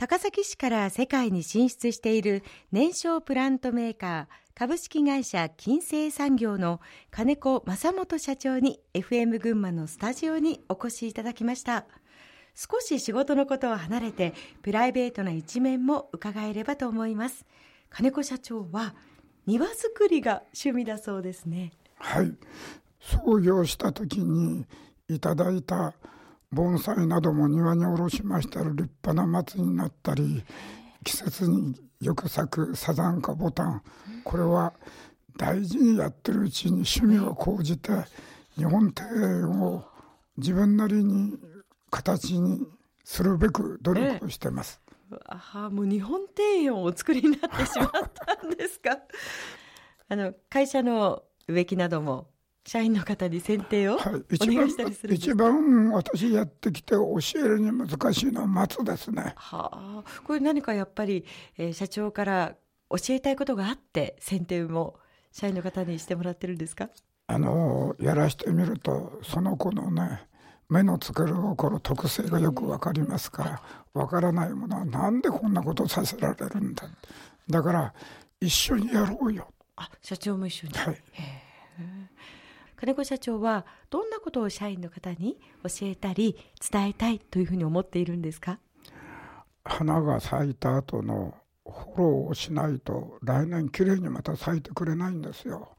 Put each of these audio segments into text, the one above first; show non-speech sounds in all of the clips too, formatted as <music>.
高崎市から世界に進出している燃焼プラントメーカー株式会社金星産業の金子正元社長に FM 群馬のスタジオにお越しいただきました。少し仕事のことを離れてプライベートな一面も伺えればと思います。金子社長は庭作りが趣味だそうですね。はい。創業した時にいただいた盆栽なども庭に下ろしましたら立派な松になったり季節によく咲くサザンカボタンこれは大事にやってるうちに趣味を講じて日本庭園を自分なりに形にするべく努力をしてます。ええ、あもう日本庭園をお作りになってしまったんですかあの会社の植木なども社員の方に選定をお願いしたりする、はい、一番私やってきて教えるに難しいのは松ですね。はあ、これ何かやっぱり、えー、社長から教えたいことがあって選定も社員の方にしてもらってるんですか？あのやらしてみるとその子のね目の作る心特性がよく分かりますから分からないものはなんでこんなことさせられるんだだから一緒にやろうよ。あ社長も一緒に。はい金子社長はどんなことを社員の方に教えたり伝えたいというふうに思っているんですか？花が咲いた後のフォローをしないと来年きれいにまた咲いてくれないんですよ。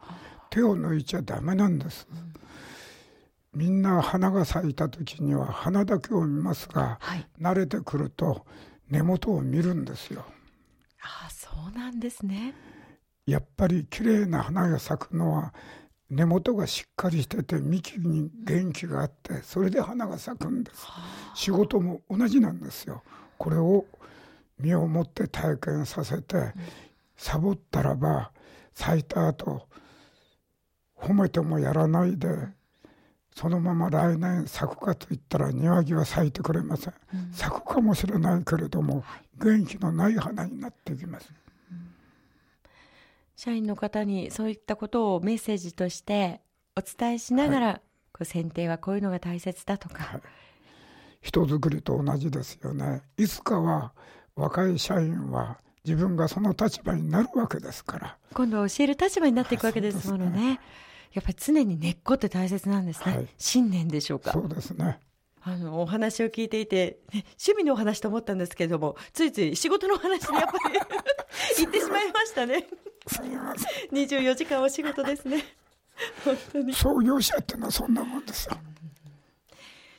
手を抜いちゃダメなんです。うん、みんな花が咲いた時には花だけを見ますが、はい、慣れてくると根元を見るんですよ。ああそうなんですね。やっぱり綺麗な花が咲くのは根元がしっかりしてて幹に元気があってそれで花が咲くんです。仕事も同じなんですよ。これを身をもって体験させて、サボったらば咲いた後褒めてもやらないでそのまま来年咲くかといったら庭木は咲いてくれません、うん、咲くかもしれないけれども元気のない花になってきます社員の方にそういったことをメッセージとしてお伝えしながら、はい、こう選定はこういうのが大切だとか、はい、人づくりと同じですよね。いつかは若い社員は自分がその立場になるわけですから。今度は教える立場になっていくわけですものね、ね、やっぱり常に根っこって大切なんですね、はい、信念でしょうか。そうですね。あのお話を聞いていて、ね、趣味のお話と思ったんですけれどもついつい仕事の話にやっぱり <laughs> 言ってしまいましたねすみません。24時間お仕事ですね。本当に。創業者ってのはそんなもんですよ。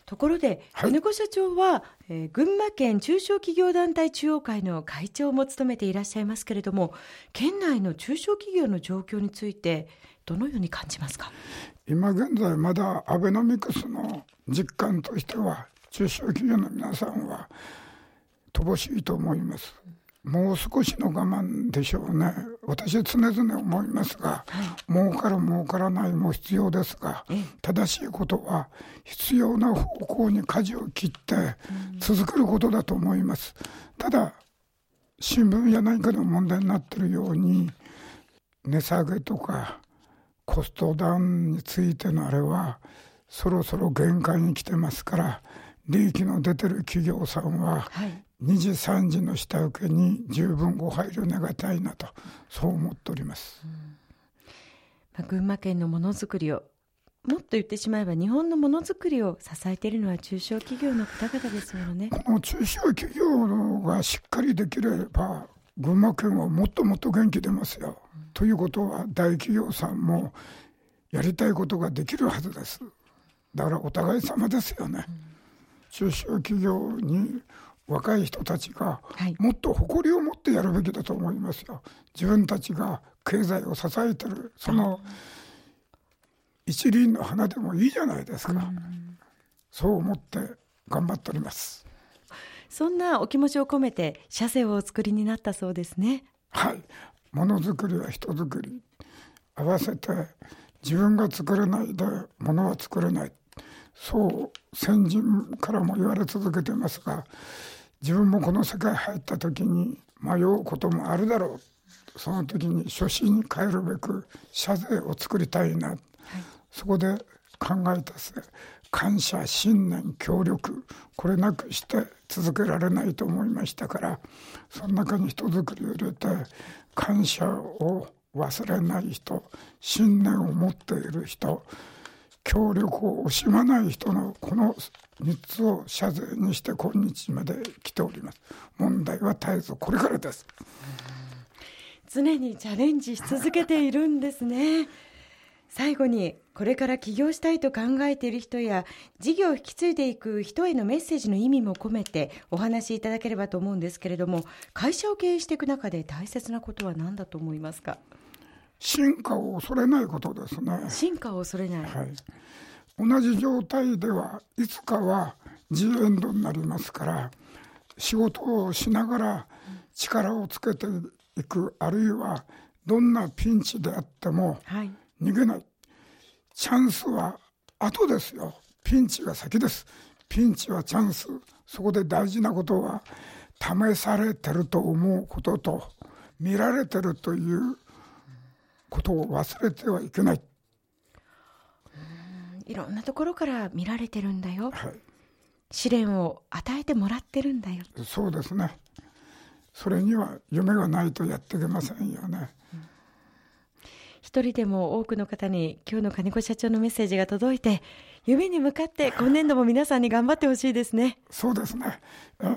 ところで、はい、金子社長は、えー、群馬県中小企業団体中央会の会長も務めていらっしゃいますけれども、県内の中小企業の状況について、どのように感じますか？今現在、まだアベノミクスの実感としては、中小企業の皆さんは乏しいと思います。もう少しの我慢でしょうね。私は常々思いますが、はい、儲かる儲からないも必要ですが、正しいことは必要な方向に舵を切って続けることだと思います。ただ、新聞や何かの問題になっているように、値下げとかコストダウンについてのあれは、そろそろ限界に来てますから、利益の出てる企業さんは、はい2時3時の下請けに十分ご配慮願いたいなとそう思っております、うん。まあ、群馬県のものづくりをもっと言ってしまえば日本のものづくりを支えているのは中小企業の方々ですよね。この中小企業がしっかりできれば群馬県はもっともっと元気出ますよ、うん、ということは大企業さんもやりたいことができるはずです。だからお互い様ですよね、うん、中小企業に若い人たちがもっと誇りを持ってやるべきだと思いますよ。自分たちが経済を支えてるその一輪の花でもいいじゃないですか。そう思って頑張っております。そんなお気持ちを込めて社税をお作りになったそうですね。はい。ものづくりは人づくり合わせて自分が作れないでものは作れない。そう先人からも言われ続けてますが自分もこの世界入った時に迷うこともあるだろう。その時に初心に帰るべく社税を作りたいな、はい、そこで考えた感謝信念協力これなくして続けられないと思いましたからその中に人づくりを入れて感謝を忘れない人信念を持っている人協力を惜しまない人のこの3つを謝罪にして今日まで来ております。問題は絶えずこれからです。常にチャレンジし続けているんですね。最後にこれから起業したいと考えている人や事業を引き継いでいく人へのメッセージの意味も込めてお話しいただければと思うんですけれども会社を経営していく中で大切なことは何だと思いますか？進化を恐れないことですね。進化を恐れない、はい、同じ状態ではいつかは G エンドになりますから仕事をしながら力をつけていくあるいはどんなピンチであっても逃げない、はい、チャンスは後ですよ。ピンチが先です。ピンチはチャンス。そこで大事なことは試されてると思うことと見られてるということを忘れてはいけない。いろんなところから見られてるんだよ、はい、試練を与えてもらってるんだよ。そうですね。それには夢がないとやっていけませんよね、うん、一人でも多くの方に今日の金子社長のメッセージが届いて夢に向かって今年度も皆さんに頑張ってほしいですね。そうですね、えー、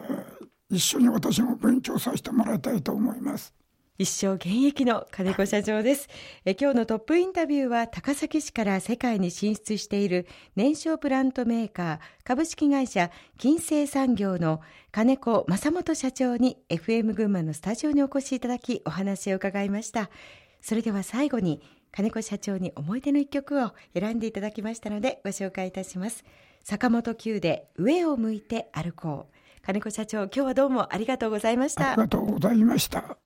一緒に私も勉強させてもらいたいと思います一生現役の金子社長です。え今日のトップインタビューは高崎市から世界に進出している燃焼プラントメーカー株式会社金星産業の金子正元社長に FM 群馬のスタジオにお越しいただきお話を伺いました。それでは最後に金子社長に思い出の一曲を選んでいただきましたのでご紹介いたします。坂本九で上を向いて歩こう。金子社長今日はどうもありがとうございました。ありがとうございました。